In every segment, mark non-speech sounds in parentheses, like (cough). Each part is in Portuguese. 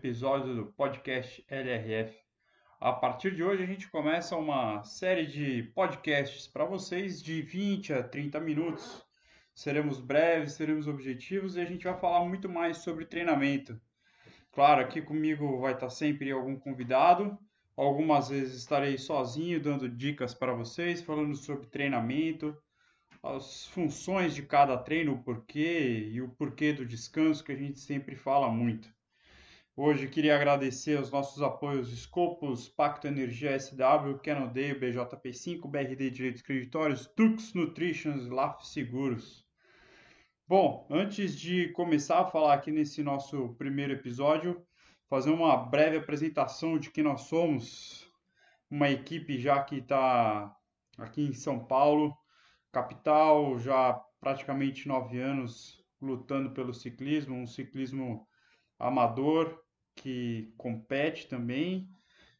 episódio do podcast LRF. A partir de hoje a gente começa uma série de podcasts para vocês de 20 a 30 minutos. Seremos breves, seremos objetivos e a gente vai falar muito mais sobre treinamento. Claro, aqui comigo vai estar sempre algum convidado. Algumas vezes estarei sozinho dando dicas para vocês, falando sobre treinamento, as funções de cada treino, o porquê e o porquê do descanso, que a gente sempre fala muito. Hoje queria agradecer aos nossos apoios Scopus, Pacto Energia SW, Canodale, BJP5, BRD Direitos Creditórios, Tux Nutrition, LAF Seguros. Bom, antes de começar a falar aqui nesse nosso primeiro episódio, fazer uma breve apresentação de quem nós somos, uma equipe já que está aqui em São Paulo, capital, já praticamente nove anos lutando pelo ciclismo, um ciclismo amador que compete também.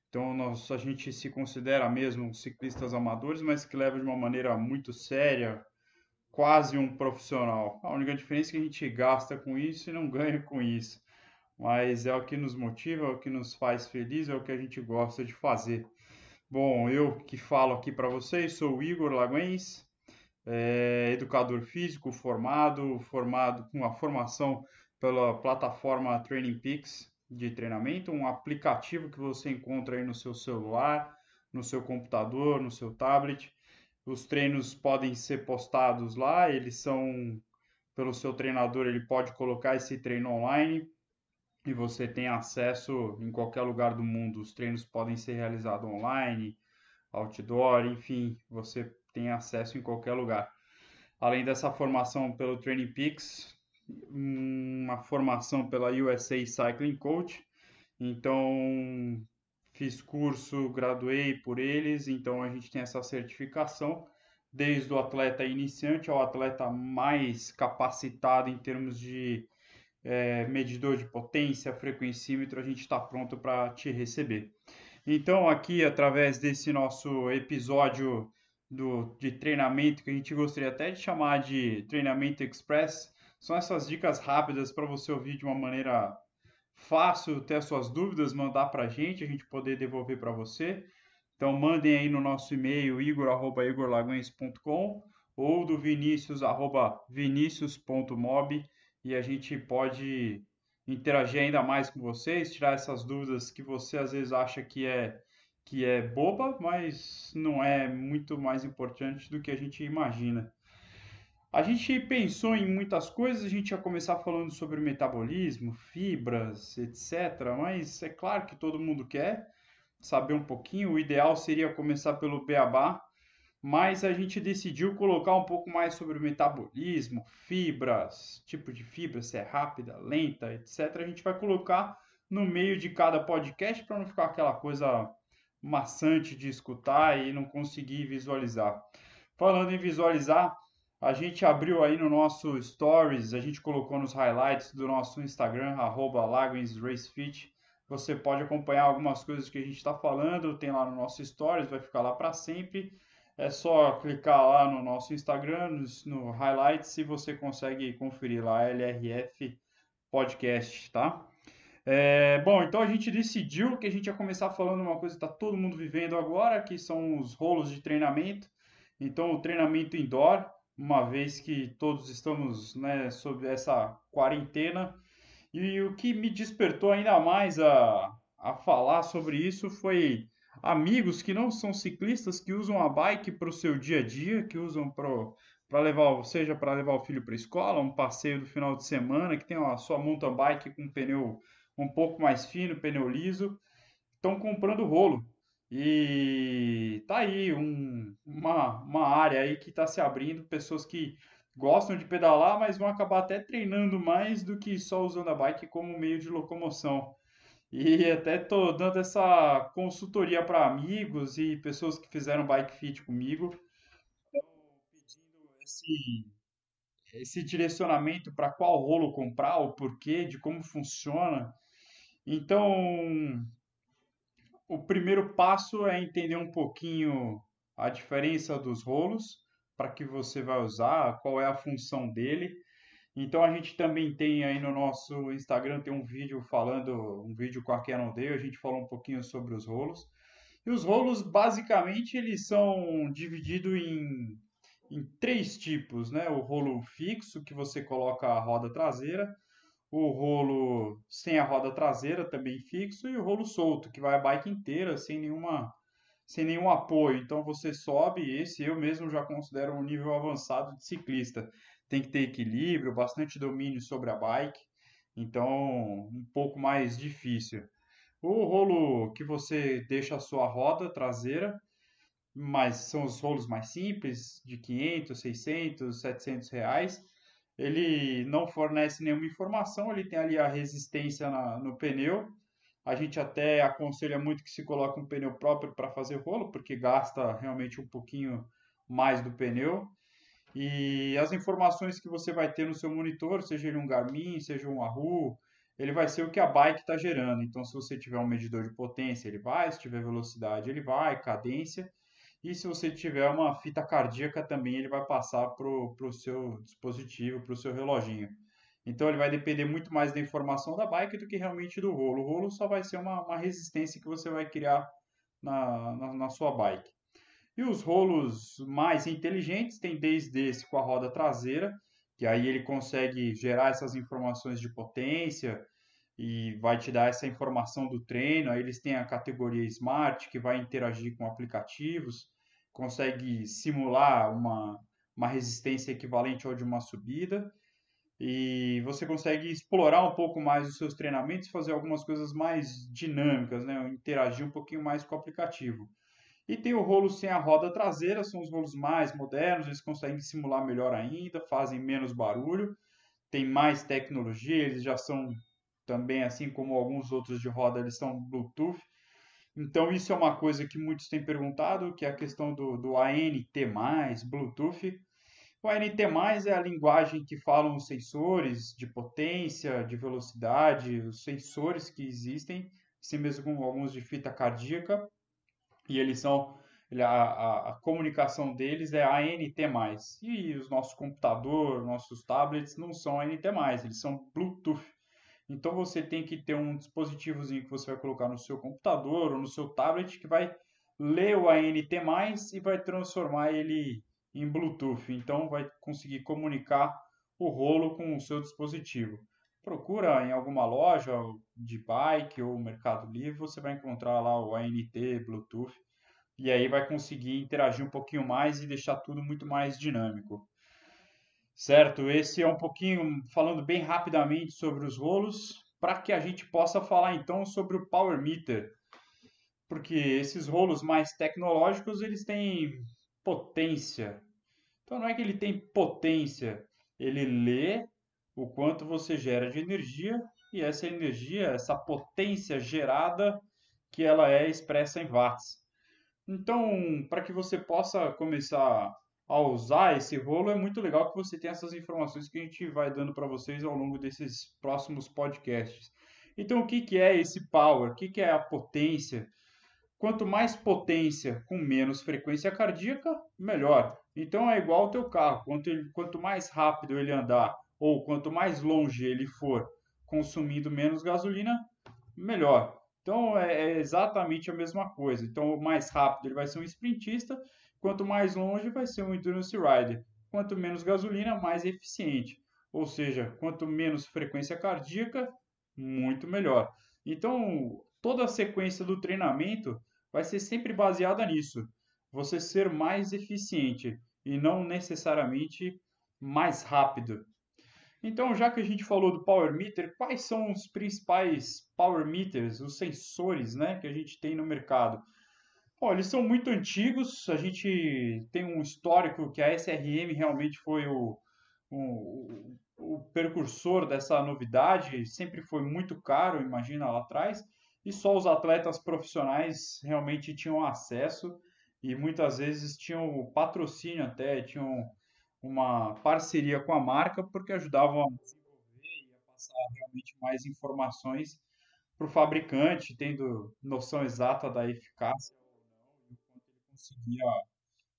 Então nós, a gente se considera mesmo ciclistas amadores, mas que leva de uma maneira muito séria, quase um profissional. A única diferença é que a gente gasta com isso e não ganha com isso. Mas é o que nos motiva, é o que nos faz feliz, é o que a gente gosta de fazer. Bom, eu que falo aqui para vocês sou o Igor Laguens, é, educador físico formado, formado com a formação pela plataforma Training Peaks de treinamento, um aplicativo que você encontra aí no seu celular, no seu computador, no seu tablet. Os treinos podem ser postados lá, eles são pelo seu treinador, ele pode colocar esse treino online e você tem acesso em qualquer lugar do mundo. Os treinos podem ser realizados online, outdoor, enfim, você tem acesso em qualquer lugar. Além dessa formação pelo Training Peaks, uma formação pela USA Cycling Coach. Então, fiz curso, graduei por eles, então a gente tem essa certificação, desde o atleta iniciante ao atleta mais capacitado em termos de é, medidor de potência, frequencímetro, a gente está pronto para te receber. Então, aqui, através desse nosso episódio do, de treinamento, que a gente gostaria até de chamar de treinamento express, são essas dicas rápidas para você ouvir de uma maneira fácil, ter suas dúvidas, mandar para a gente, a gente poder devolver para você. Então mandem aí no nosso e-mail igor@igorlaguens.com ou do vinicius@vinicius.mob e a gente pode interagir ainda mais com vocês, tirar essas dúvidas que você às vezes acha que é que é boba, mas não é muito mais importante do que a gente imagina. A gente pensou em muitas coisas, a gente ia começar falando sobre metabolismo, fibras, etc. Mas é claro que todo mundo quer saber um pouquinho. O ideal seria começar pelo beabá, mas a gente decidiu colocar um pouco mais sobre metabolismo, fibras, tipo de fibra, se é rápida, lenta, etc. A gente vai colocar no meio de cada podcast para não ficar aquela coisa maçante de escutar e não conseguir visualizar. Falando em visualizar, a gente abriu aí no nosso Stories, a gente colocou nos highlights do nosso Instagram, arroba. Você pode acompanhar algumas coisas que a gente está falando, tem lá no nosso Stories, vai ficar lá para sempre. É só clicar lá no nosso Instagram, no, highlights, e você consegue conferir lá LRF Podcast, tá? É, bom, então a gente decidiu que a gente ia começar falando uma coisa que está todo mundo vivendo agora, que são os rolos de treinamento. Então, o treinamento indoor, uma vez que todos estamos né, sob essa quarentena. E o que me despertou ainda mais a, a falar sobre isso foi amigos que não são ciclistas, que usam a bike para o seu dia a dia, que usam para levar, seja para levar o filho para a escola, um passeio do final de semana, que tem a sua mountain bike com pneu um pouco mais fino, pneu liso, estão comprando rolo. E tá aí um, uma, uma área aí que está se abrindo, pessoas que gostam de pedalar, mas vão acabar até treinando mais do que só usando a bike como meio de locomoção. E até tô dando essa consultoria para amigos e pessoas que fizeram bike fit comigo, pedindo esse, esse direcionamento para qual rolo comprar, o porquê, de como funciona. Então, o primeiro passo é entender um pouquinho a diferença dos rolos, para que você vai usar, qual é a função dele. Então a gente também tem aí no nosso Instagram tem um vídeo falando, um vídeo com a Cannondale, a gente falou um pouquinho sobre os rolos. E os rolos basicamente eles são divididos em, em três tipos, né? O rolo fixo que você coloca a roda traseira, o rolo sem a roda traseira também fixo e o rolo solto que vai a bike inteira sem nenhuma sem nenhum apoio. Então você sobe, esse eu mesmo já considero um nível avançado de ciclista. Tem que ter equilíbrio, bastante domínio sobre a bike, então um pouco mais difícil. O rolo que você deixa a sua roda traseira, mas são os rolos mais simples, de 500, 600, 700 reais. Ele não fornece nenhuma informação, ele tem ali a resistência na, no pneu a gente até aconselha muito que se coloque um pneu próprio para fazer rolo, porque gasta realmente um pouquinho mais do pneu. E as informações que você vai ter no seu monitor, seja ele um Garmin, seja um Wahoo, ele vai ser o que a bike está gerando. Então, se você tiver um medidor de potência, ele vai, se tiver velocidade, ele vai, cadência. E se você tiver uma fita cardíaca também, ele vai passar para o seu dispositivo, para o seu reloginho. Então ele vai depender muito mais da informação da bike do que realmente do rolo. O rolo só vai ser uma, uma resistência que você vai criar na, na, na, sua bike. E os rolos mais inteligentes tem desde esse com a roda traseira, que aí ele consegue gerar essas informações de potência e vai te dar essa informação do treino. Aí eles têm a categoria Smart, que vai interagir com aplicativos, consegue simular uma, uma resistência equivalente ao de uma subida e você consegue explorar um pouco mais os seus treinamentos, fazer algumas coisas mais dinâmicas, né? interagir um pouquinho mais com o aplicativo. E tem o rolo sem a roda traseira, são os rolos mais modernos, eles conseguem simular melhor ainda, fazem menos barulho, tem mais tecnologia, eles já são também, assim como alguns outros de roda, eles são Bluetooth. Então isso é uma coisa que muitos têm perguntado, que é a questão do, do ANT+, Bluetooth. O ANT+, é a linguagem que falam os sensores de potência, de velocidade, os sensores que existem, assim mesmo alguns de fita cardíaca, e eles são a, a, a, comunicação deles é ANT+. E os nossos computadores, nossos tablets não são ANT+, eles são Bluetooth. Então você tem que ter um dispositivozinho que você vai colocar no seu computador ou no seu tablet que vai ler o ANT+, e vai transformar ele em Bluetooth, então vai conseguir comunicar o rolo com o seu dispositivo. Procura em alguma loja de bike ou Mercado Livre, você vai encontrar lá o ANT Bluetooth e aí vai conseguir interagir um pouquinho mais e deixar tudo muito mais dinâmico. Certo? Esse é um pouquinho falando bem rapidamente sobre os rolos, para que a gente possa falar então sobre o Power Meter. Porque esses rolos mais tecnológicos, eles têm potência. Então não é que ele tem potência, ele lê o quanto você gera de energia e essa energia, essa potência gerada, que ela é expressa em watts. Então, para que você possa começar a usar esse rolo, é muito legal que você tenha essas informações que a gente vai dando para vocês ao longo desses próximos podcasts. Então, o que, que é esse power? O que, que é a potência? Quanto mais potência com menos frequência cardíaca, melhor. Então é igual ao teu carro. Quanto, ele, quanto mais rápido ele andar ou quanto mais longe ele for consumindo menos gasolina, melhor. Então é, é exatamente a mesma coisa. Então mais rápido ele vai ser um sprintista, quanto mais longe vai ser um endurance rider. Quanto menos gasolina, mais eficiente. Ou seja, quanto menos frequência cardíaca, muito melhor. Então, toda a sequência do treinamento vai ser sempre baseada nisso. Você ser mais eficiente e não necessariamente mais rápido. Então, já que a gente falou do Power Meter, quais são os principais Power Meters, os sensores né, que a gente tem no mercado? Bom, eles são muito antigos, a gente tem um histórico que a SRM realmente foi o, o, o precursor dessa novidade, sempre foi muito caro, imagina lá atrás, e só os atletas profissionais realmente tinham acesso e muitas vezes tinham patrocínio até, tinham uma parceria com a marca porque ajudavam a desenvolver e a passar realmente mais informações para o fabricante, tendo noção exata da eficácia ou não, e quanto ele conseguia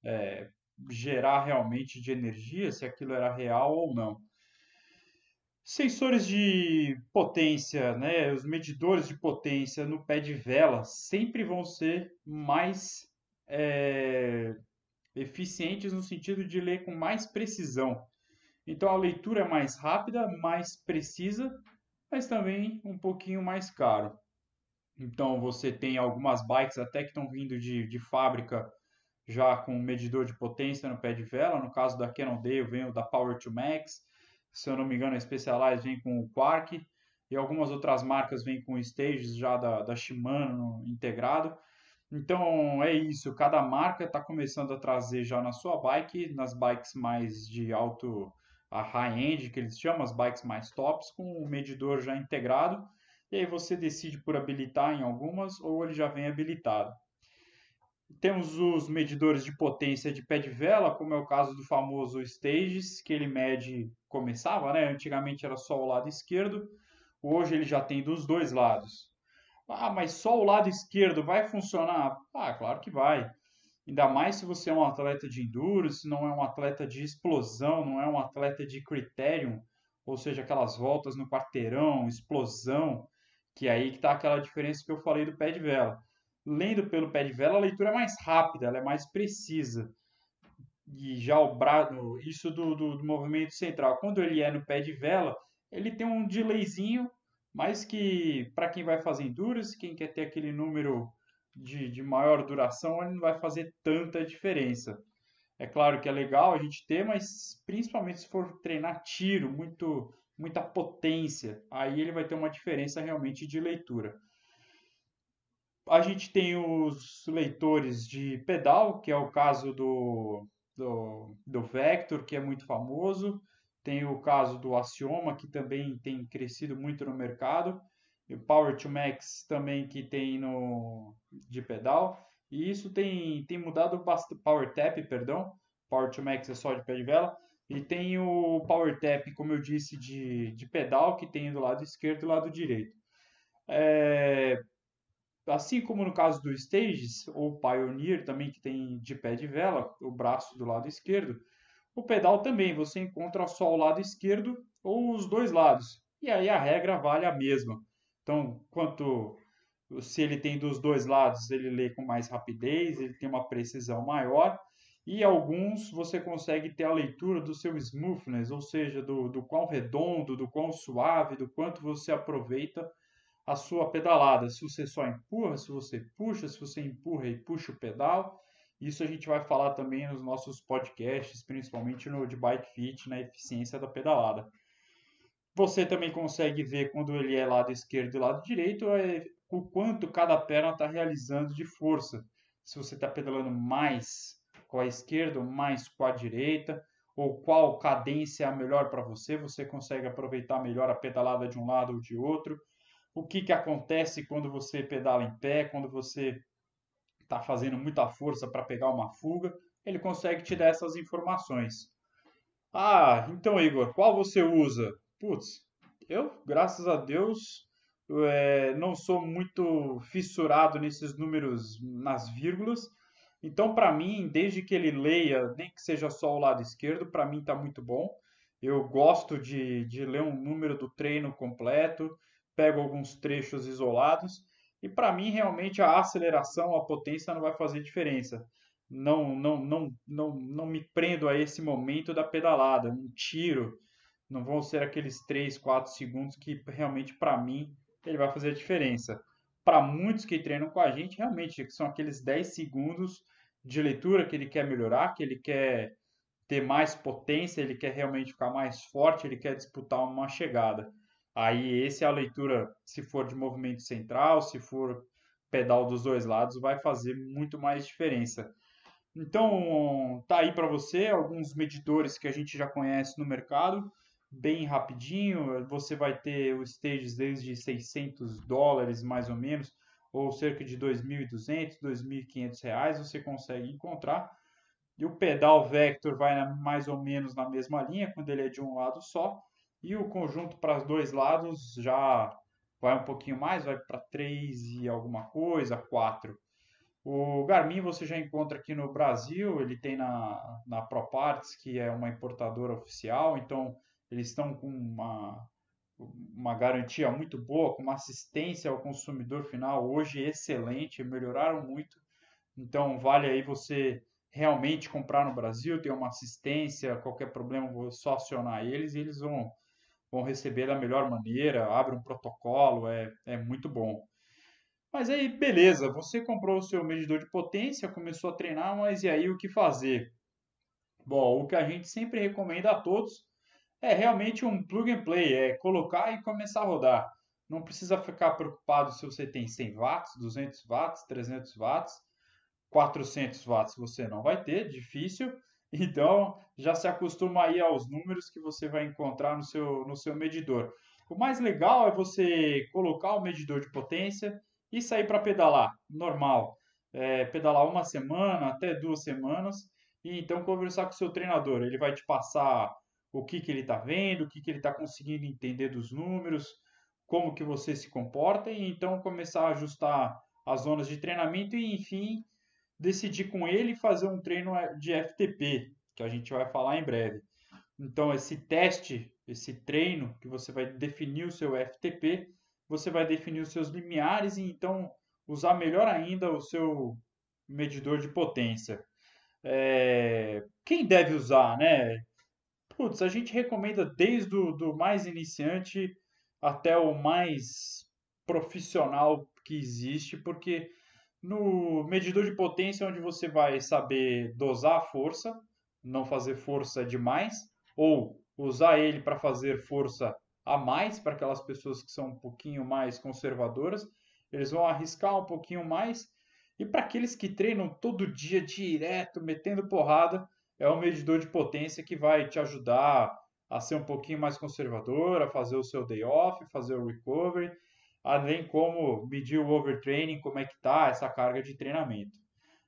é, gerar realmente de energia, se aquilo era real ou não. Sensores de potência, né, os medidores de potência no pé de vela sempre vão ser mais é, eficientes no sentido de ler com mais precisão. Então a leitura é mais rápida, mais precisa, mas também um pouquinho mais caro. Então você tem algumas bikes até que estão vindo de, de fábrica já com medidor de potência no pé de vela. No caso da Cannondale vem o da Power to Max se eu não me engano, a Specialized vem com o Quark e algumas outras marcas vêm com stages já da, da Shimano integrado. Então é isso, cada marca está começando a trazer já na sua bike, nas bikes mais de alto, a high-end que eles chamam, as bikes mais tops, com o medidor já integrado. E aí você decide por habilitar em algumas ou ele já vem habilitado. Temos os medidores de potência de pé de vela, como é o caso do famoso Stages, que ele mede, começava, né? Antigamente era só o lado esquerdo, hoje ele já tem dos dois lados. Ah, mas só o lado esquerdo vai funcionar? Ah, claro que vai. Ainda mais se você é um atleta de endurance, não é um atleta de explosão, não é um atleta de criterium, ou seja, aquelas voltas no quarteirão, explosão, que é aí que está aquela diferença que eu falei do pé de vela lendo pelo pé de vela, a leitura é mais rápida, ela é mais precisa. E já o braço, isso do, do, do, movimento central, quando ele é no pé de vela, ele tem um delayzinho, mas que para quem vai fazer endurance, quem quer ter aquele número de, de maior duração, ele não vai fazer tanta diferença. É claro que é legal a gente ter, mas principalmente se for treinar tiro, muito, muita potência, aí ele vai ter uma diferença realmente de leitura. A gente tem os leitores de pedal, que é o caso do, do, do Vector, que é muito famoso. Tem o caso do Axioma, que também tem crescido muito no mercado. E o Power to Max também que tem no de pedal. E isso tem, tem mudado bastante. Power Tap, perdão. Power to Max é só de pé de vela. E tem o Power Tap, como eu disse, de, de pedal, que tem do lado esquerdo e do lado direito. É, assim como no caso do Stages, ou Pioneer também, que tem de pé de vela, o braço do lado esquerdo, o pedal também você encontra só o lado esquerdo ou os dois lados. E aí a regra vale a mesma. Então, quanto se ele tem dos dois lados, ele lê com mais rapidez, ele tem uma precisão maior. E alguns você consegue ter a leitura do seu smoothness, ou seja, do, do quão redondo, do quão suave, do quanto você aproveita a sua pedalada. Se você só empurra, se você puxa, se você empurra e puxa o pedal. Isso a gente vai falar também nos nossos podcasts, principalmente no de Bike Fit, na eficiência da pedalada. Você também consegue ver quando ele é lado esquerdo e lado direito, é, o quanto cada perna está realizando de força. Se você está pedalando mais com a esquerda, mais com a direita, ou qual cadência é a melhor para você, você consegue aproveitar melhor a pedalada de um lado ou de outro o que, que acontece quando você pedala em pé, quando você está fazendo muita força para pegar uma fuga, ele consegue te dar essas informações. Ah, então Igor, qual você usa? Putz, eu, graças a Deus, é, não sou muito fissurado nesses números, nas vírgulas. Então, para mim, desde que ele leia, nem que seja só o lado esquerdo, para mim está muito bom. Eu gosto de, de ler um número do treino completo pego alguns trechos isolados e para mim realmente a aceleração, a potência não vai fazer diferença. Não, não, não, não, não me prendo a esse momento da pedalada, um tiro, não vão ser aqueles 3, 4 segundos que realmente para mim ele vai fazer a diferença. Para muitos que treinam com a gente, realmente são aqueles 10 segundos de leitura que ele quer melhorar, que ele quer ter mais potência, ele quer realmente ficar mais forte, ele quer disputar uma chegada. Aí esse é a leitura, se for de movimento central, se for pedal dos dois lados, vai fazer muito mais diferença. Então, tá aí para você alguns medidores que a gente já conhece no mercado, bem rapidinho. Você vai ter os stages desde 600 dólares mais ou menos, ou cerca de 2.200, 2.500 reais, você consegue encontrar. E o pedal Vector vai mais ou menos na mesma linha, quando ele é de um lado só. E o conjunto para os dois lados já vai um pouquinho mais, vai para 3 e alguma coisa, 4. O Garmin você já encontra aqui no Brasil, ele tem na, na ProParts, que é uma importadora oficial, então eles estão com uma, uma garantia muito boa, com uma assistência ao consumidor final hoje excelente, melhoraram muito. Então vale aí você realmente comprar no Brasil, ter uma assistência, qualquer problema, vou só acionar eles e eles vão, vão receber da melhor maneira, abre um protocolo, é, é muito bom. Mas aí, beleza, você comprou o seu medidor de potência, começou a treinar, mas e aí o que fazer? Bom, o que a gente sempre recomenda a todos é realmente um plug and play, é colocar e começar a rodar. Não precisa ficar preocupado se você tem 100 watts, 200 watts, 300 watts, 400 watts você não vai ter, difícil. (laughs) Então, já se acostuma aí aos números que você vai encontrar no seu, no seu medidor. O mais legal é você colocar o medidor de potência e sair para pedalar, normal. É, pedalar uma semana, até duas semanas, e então conversar com o seu treinador. Ele vai te passar o que, que ele está vendo, o que, que ele está conseguindo entender dos números, como que você se comporta, e então começar a ajustar as zonas de treinamento e, enfim, decidir com ele fazer um treino de FTP, que a gente vai falar em breve. Então, esse teste, esse treino que você vai definir o seu FTP, você vai definir os seus limiares e então usar melhor ainda o seu medidor de potência. É... Quem deve usar, né? Putz, a gente recomenda desde o do mais iniciante até o mais profissional que existe, porque no medidor de potência é onde você vai saber dosar a força, não fazer força demais, ou usar ele para fazer força a mais para aquelas pessoas que são um pouquinho mais conservadoras, eles vão arriscar um pouquinho mais. E para aqueles que treinam todo dia direto, metendo porrada, é o medidor de potência que vai te ajudar a ser um pouquinho mais conservador, a fazer o seu day off, fazer o recovery, além como medir o overtraining, como é que tá essa carga de treinamento.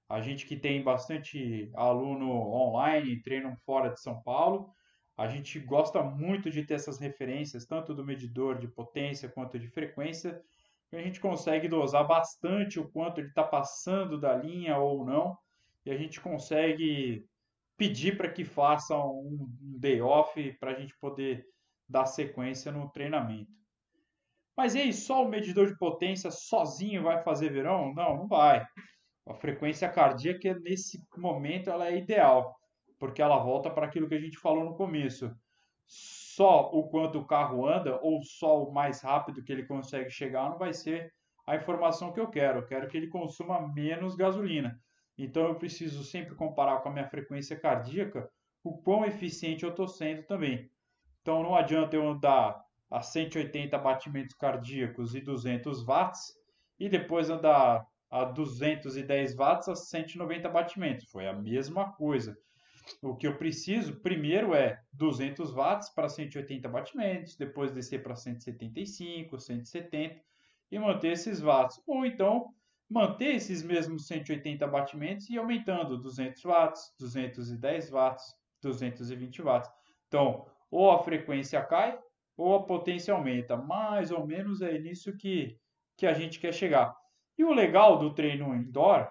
A gente que tem bastante aluno online, treinam fora de São Paulo, a gente gosta muito de ter essas referências, tanto do medidor de potência quanto de frequência, que a gente consegue dosar bastante o quanto ele está passando da linha ou não, e a gente consegue pedir para que faça um day off para a gente poder dar sequência no treinamento. Mas e aí, só o medidor de potência sozinho vai fazer verão? Não, não vai. A frequência cardíaca nesse momento ela é ideal porque ela volta para aquilo que a gente falou no começo. Só o quanto o carro anda ou só o mais rápido que ele consegue chegar não vai ser a informação que eu quero. Eu quero que ele consuma menos gasolina. Então eu preciso sempre comparar com a minha frequência cardíaca o quão eficiente eu estou sendo também. Então não adianta eu andar a 180 batimentos cardíacos e 200 watts e depois andar a 210 watts a 190 batimentos. Foi a mesma coisa. O que eu preciso primeiro é 200 watts para 180 batimentos, depois descer para 175, 170 e manter esses watts. Ou então manter esses mesmos 180 batimentos e aumentando 200 watts, 210 watts, 220 watts. Então, ou a frequência cai ou a potência aumenta. Mais ou menos é nisso que, que a gente quer chegar. E o legal do treino indoor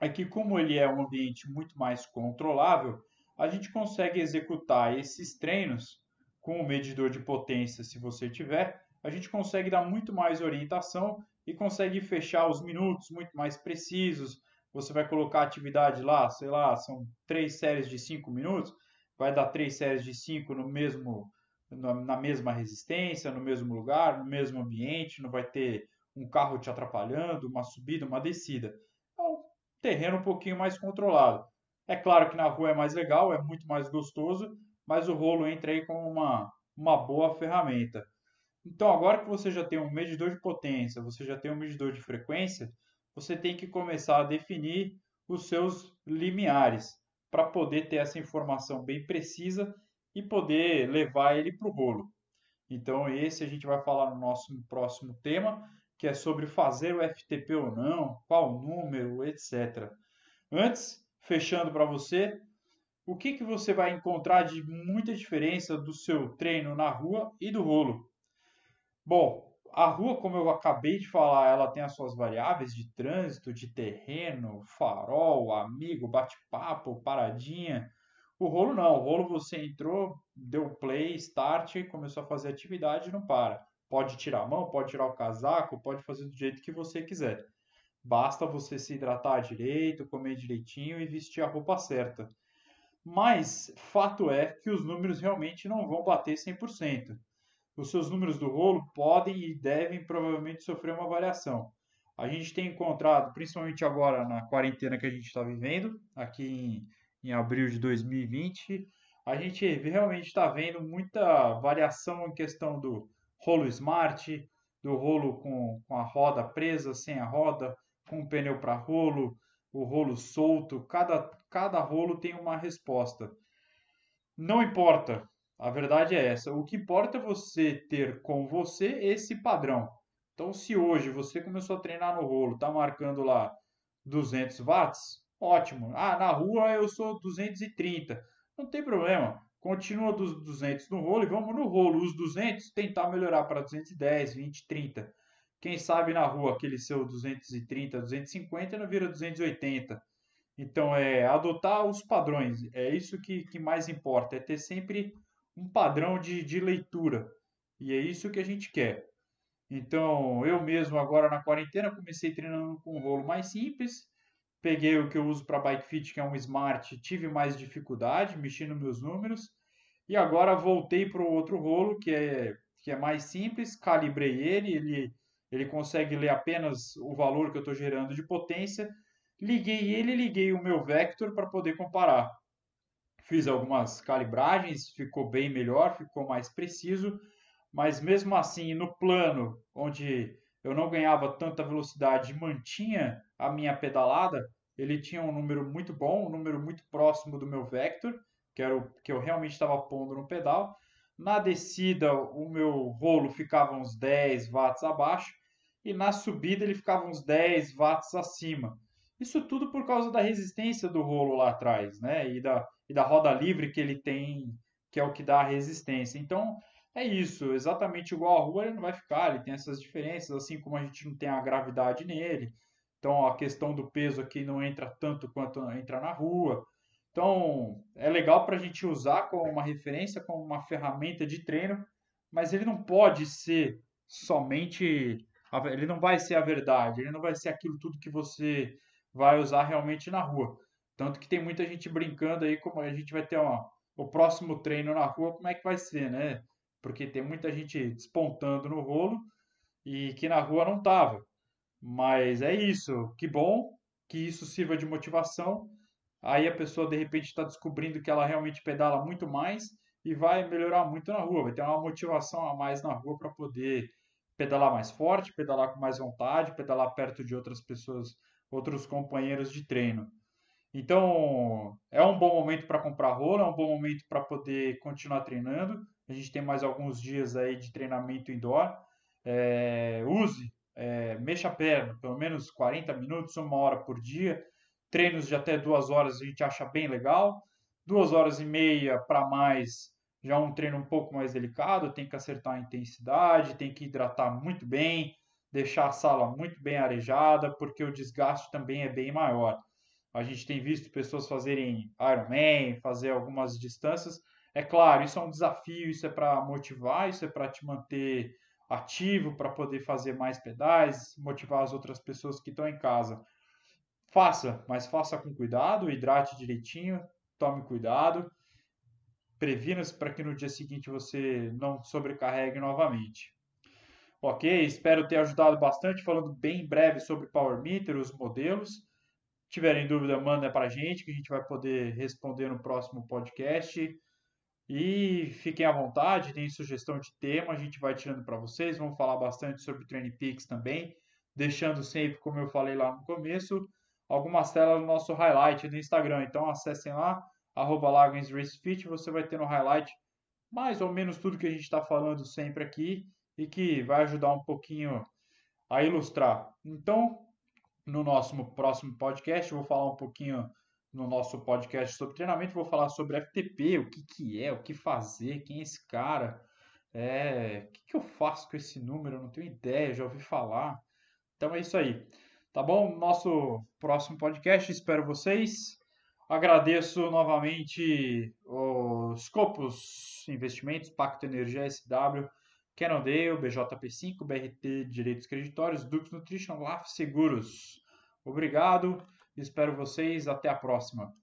é que, como ele é um ambiente muito mais controlável, a gente consegue executar esses treinos com o medidor de potência, se você tiver, a gente consegue dar muito mais orientação e consegue fechar os minutos muito mais precisos. Você vai colocar a atividade lá, sei lá, são três séries de cinco minutos, vai dar três séries de cinco no mesmo na mesma resistência, no mesmo lugar, no mesmo ambiente, não vai ter um carro te atrapalhando, uma subida, uma descida terreno um pouquinho mais controlado. É claro que na rua é mais legal, é muito mais gostoso, mas o rolo entra aí como uma, uma boa ferramenta. Então, agora que você já tem um medidor de potência, você já tem um medidor de frequência, você tem que começar a definir os seus limiares para poder ter essa informação bem precisa e poder levar ele para o rolo. Então, esse a gente vai falar no nosso próximo tema, que é sobre fazer o FTP ou não, qual número, etc. Antes, fechando para você, o que, que você vai encontrar de muita diferença do seu treino na rua e do rolo? Bom, a rua, como eu acabei de falar, ela tem as suas variáveis de trânsito, de terreno, farol, amigo, bate-papo, paradinha. O rolo não, o rolo você entrou, deu play, start, começou a fazer atividade e não para. Pode tirar a mão, pode tirar o casaco, pode fazer do jeito que você quiser. Basta você se hidratar direito, comer direitinho e vestir a roupa certa. Mas fato é que os números realmente não vão bater 100%. Os seus números do rolo podem e devem provavelmente sofrer uma variação. A gente tem encontrado, principalmente agora na quarentena que a gente está vivendo, aqui em, em abril de 2020, a gente realmente está vendo muita variação em questão do rolo smart, do rolo com, com a roda presa, sem a roda, com o pneu para rolo, o rolo solto. Cada, cada rolo tem uma resposta. Não importa, a verdade é essa. O que importa é você ter com você esse padrão. Então, se hoje você começou a treinar no rolo, está marcando lá 200 watts, ótimo. Ah, na rua eu sou 230. Não tem problema. Continua dos 200 no rolo e vamos no rolo. Os 200 tentar melhorar para 210, 20, 30. Quem sabe na rua aquele seu 230, 250 não vira 280. Então, é adotar os padrões. É isso que, que mais importa. É ter sempre um padrão de, de leitura. E é isso que a gente quer. Então, eu mesmo agora na quarentena comecei treinando com um rolo mais simples. Peguei o que eu uso para bike fit, que é um smart, tive mais dificuldade mexendo meus números. E agora voltei para o outro rolo, que é, que é mais simples, calibrei ele, ele, ele consegue ler apenas o valor que eu estou gerando de potência. Liguei ele, liguei o meu vector para poder comparar. Fiz algumas calibragens, ficou bem melhor, ficou mais preciso mas mesmo assim, no plano onde eu não ganhava tanta velocidade e mantinha a minha pedalada, ele tinha um número muito bom, um número muito próximo do meu vector, que era o que eu realmente estava pondo no pedal. Na descida, o meu rolo ficava uns 10 watts abaixo e na subida ele ficava uns 10 watts acima. Isso tudo por causa da resistência do rolo lá atrás, né? E da, e da roda livre que ele tem, que é o que dá a resistência. Então, é isso, exatamente igual a rua ele não vai ficar, ele tem essas diferenças, assim como a gente não tem a gravidade nele. Então a questão do peso aqui não entra tanto quanto entra na rua. Então é legal para a gente usar como uma referência, como uma ferramenta de treino, mas ele não pode ser somente, ele não vai ser a verdade, ele não vai ser aquilo tudo que você vai usar realmente na rua. Tanto que tem muita gente brincando aí como a gente vai ter o próximo treino na rua, como é que vai ser, né? porque tem muita gente despontando no rolo e que na rua não estava. Mas é isso, que bom que isso sirva de motivação. Aí a pessoa de repente está descobrindo que ela realmente pedala muito mais e vai melhorar muito na rua, vai ter uma motivação a mais na rua para poder pedalar mais forte, pedalar com mais vontade, pedalar perto de outras pessoas, outros companheiros de treino. Então, é um bom momento para comprar rolo, é um bom momento para poder continuar treinando. A gente tem mais alguns dias aí de treinamento indoor. É, use, é, mexa a perna, pelo menos 40 minutos, uma hora por dia. Treinos de até duas horas a gente acha bem legal. Duas horas e meia para mais, já é um treino um pouco mais delicado. Tem que acertar a intensidade, tem que hidratar muito bem, deixar a sala muito bem arejada, porque o desgaste também é bem maior. A gente tem visto pessoas fazerem Ironman, fazer algumas distâncias é claro, isso é um desafio, isso é para motivar, isso é para te manter ativo, para poder fazer mais pedais, motivar as outras pessoas que estão em casa. Faça, mas faça com cuidado, hidrate direitinho, tome cuidado, previna-se para que no dia seguinte você não sobrecarregue novamente. Ok, espero ter ajudado bastante, falando bem breve sobre Power Meter, os modelos. Tiverem dúvida, manda para a gente, que a gente vai poder responder no próximo podcast. E fiquem à vontade, deem sugestão de tema, a gente vai tirando para vocês. Vamos falar bastante sobre Training Peaks também, deixando sempre, como eu falei lá no começo, algumas telas no nosso highlight do Instagram. Então acessem lá, arroba Racefit, você vai ter no highlight mais ou menos tudo que a gente está falando sempre aqui e que vai ajudar um pouquinho a ilustrar. Então, no nosso próximo podcast, eu vou falar um pouquinho no nosso podcast sobre treinamento, vou falar sobre FTP, o que, que é, o que fazer, quem é esse cara, é, o que, que eu faço com esse número, eu não tenho ideia, já ouvi falar. Então é isso aí. Tá bom? Nosso próximo podcast, espero vocês. Agradeço novamente os Scopus Investimentos, Pacto Energia SW, Cannondale, BJP5, BRT Direitos Creditórios, Dux Nutrition, LAF Seguros. Obrigado, espero vocês, até a próxima.